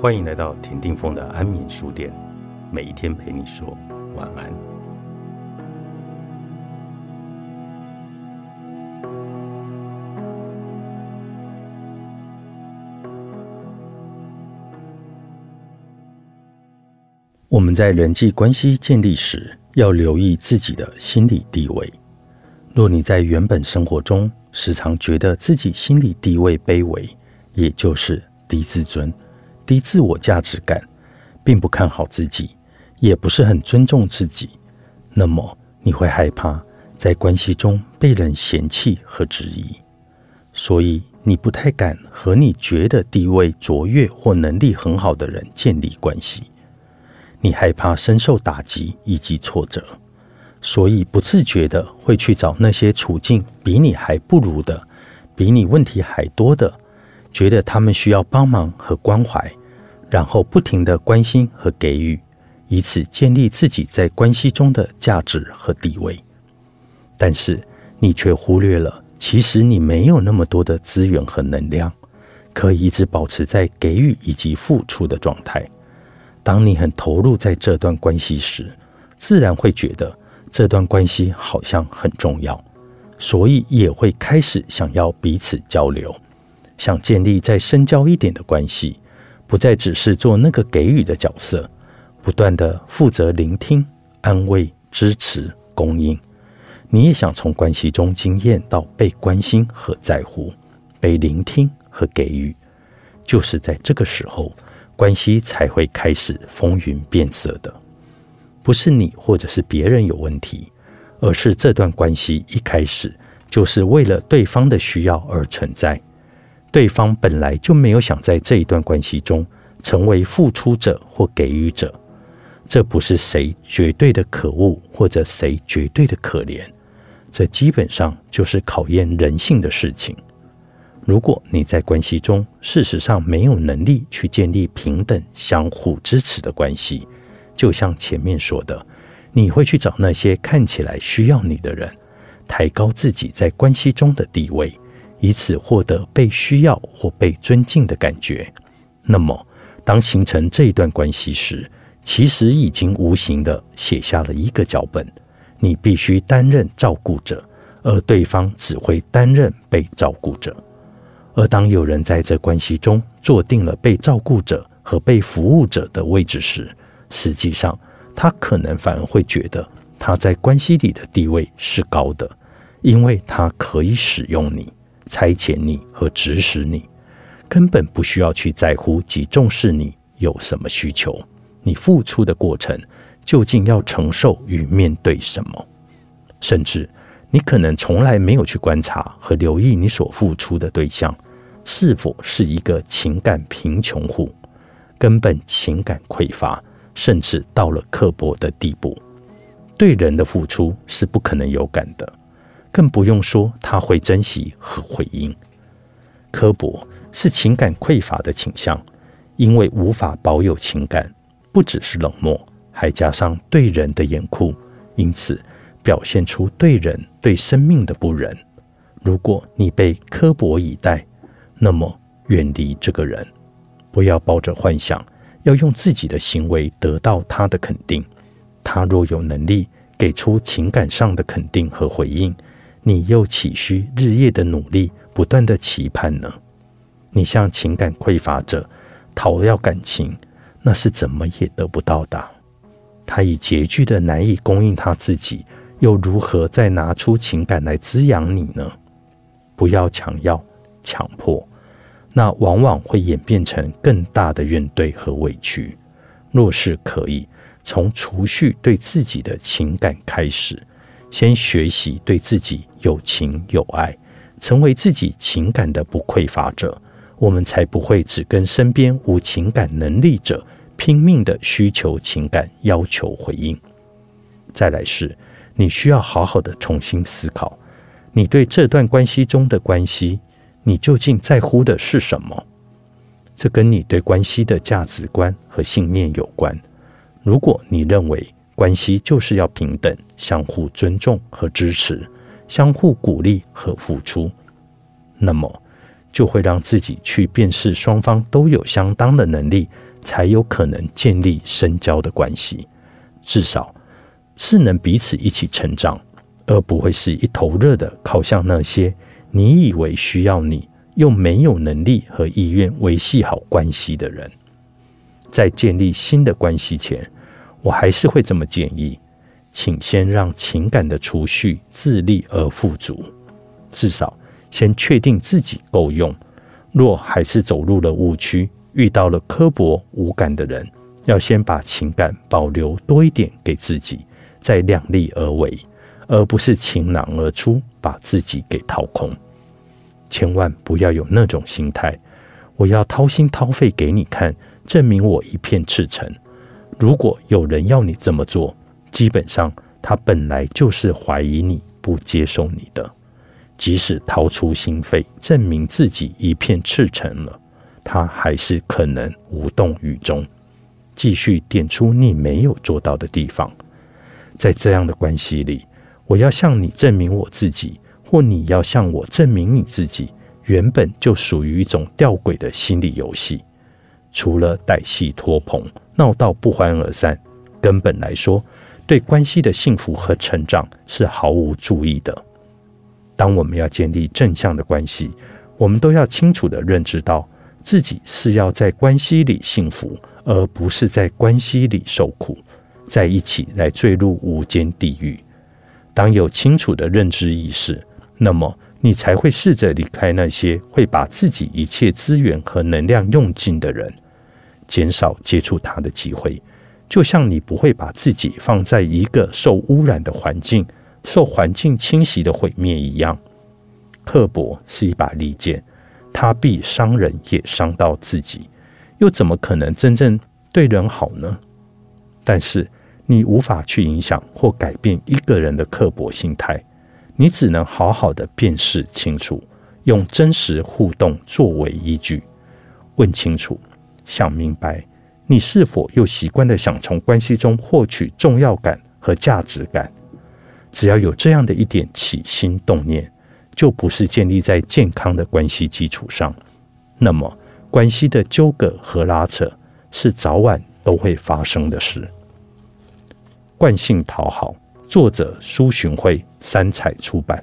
欢迎来到田定峰的安眠书店，每一天陪你说晚安。我们在人际关系建立时，要留意自己的心理地位。若你在原本生活中时常觉得自己心理地位卑微，也就是低自尊。低自我价值感，并不看好自己，也不是很尊重自己，那么你会害怕在关系中被人嫌弃和质疑，所以你不太敢和你觉得地位卓越或能力很好的人建立关系。你害怕深受打击以及挫折，所以不自觉的会去找那些处境比你还不如的、比你问题还多的，觉得他们需要帮忙和关怀。然后不停的关心和给予，以此建立自己在关系中的价值和地位。但是你却忽略了，其实你没有那么多的资源和能量，可以一直保持在给予以及付出的状态。当你很投入在这段关系时，自然会觉得这段关系好像很重要，所以也会开始想要彼此交流，想建立再深交一点的关系。不再只是做那个给予的角色，不断的负责聆听、安慰、支持、供应。你也想从关系中经验到被关心和在乎，被聆听和给予。就是在这个时候，关系才会开始风云变色的。不是你或者是别人有问题，而是这段关系一开始就是为了对方的需要而存在。对方本来就没有想在这一段关系中成为付出者或给予者，这不是谁绝对的可恶或者谁绝对的可怜，这基本上就是考验人性的事情。如果你在关系中事实上没有能力去建立平等、相互支持的关系，就像前面说的，你会去找那些看起来需要你的人，抬高自己在关系中的地位。以此获得被需要或被尊敬的感觉。那么，当形成这一段关系时，其实已经无形的写下了一个脚本：你必须担任照顾者，而对方只会担任被照顾者。而当有人在这关系中坐定了被照顾者和被服务者的位置时，实际上他可能反而会觉得他在关系里的地位是高的，因为他可以使用你。差遣你和指使你，根本不需要去在乎及重视你有什么需求。你付出的过程究竟要承受与面对什么？甚至你可能从来没有去观察和留意你所付出的对象是否是一个情感贫穷户，根本情感匮乏，甚至到了刻薄的地步。对人的付出是不可能有感的。更不用说他会珍惜和回应。刻薄是情感匮乏的倾向，因为无法保有情感，不只是冷漠，还加上对人的严酷，因此表现出对人对生命的不忍。如果你被刻薄以待，那么远离这个人，不要抱着幻想要用自己的行为得到他的肯定。他若有能力给出情感上的肯定和回应。你又岂需日夜的努力，不断的期盼呢？你向情感匮乏者讨要感情，那是怎么也得不到的。他已拮据的难以供应他自己，又如何再拿出情感来滋养你呢？不要强要、强迫，那往往会演变成更大的怨怼和委屈。若是可以从储蓄对自己的情感开始。先学习对自己有情有爱，成为自己情感的不匮乏者，我们才不会只跟身边无情感能力者拼命的需求情感要求回应。再来是，你需要好好的重新思考，你对这段关系中的关系，你究竟在乎的是什么？这跟你对关系的价值观和信念有关。如果你认为，关系就是要平等、相互尊重和支持，相互鼓励和付出，那么就会让自己去辨识双方都有相当的能力，才有可能建立深交的关系。至少是能彼此一起成长，而不会是一头热的靠向那些你以为需要你又没有能力和意愿维系好关系的人。在建立新的关系前，我还是会这么建议：请先让情感的储蓄自立而富足，至少先确定自己够用。若还是走入了误区，遇到了刻薄无感的人，要先把情感保留多一点给自己，再量力而为，而不是倾囊而出，把自己给掏空。千万不要有那种心态，我要掏心掏肺给你看，证明我一片赤诚。如果有人要你这么做，基本上他本来就是怀疑你不接受你的。即使掏出心肺，证明自己一片赤诚了，他还是可能无动于衷，继续点出你没有做到的地方。在这样的关系里，我要向你证明我自己，或你要向我证明你自己，原本就属于一种吊诡的心理游戏。除了代系拖棚，闹到不欢而散，根本来说，对关系的幸福和成长是毫无注意的。当我们要建立正向的关系，我们都要清楚的认知到，自己是要在关系里幸福，而不是在关系里受苦，在一起来坠入无间地狱。当有清楚的认知意识，那么你才会试着离开那些会把自己一切资源和能量用尽的人，减少接触他的机会。就像你不会把自己放在一个受污染的环境。受环境侵袭的毁灭一样，刻薄是一把利剑，它必伤人，也伤到自己。又怎么可能真正对人好呢？但是你无法去影响或改变一个人的刻薄心态，你只能好好的辨识清楚，用真实互动作为依据，问清楚，想明白，你是否又习惯的想从关系中获取重要感和价值感？只要有这样的一点起心动念，就不是建立在健康的关系基础上，那么关系的纠葛和拉扯是早晚都会发生的事。惯性讨好，作者苏洵慧，三彩出版。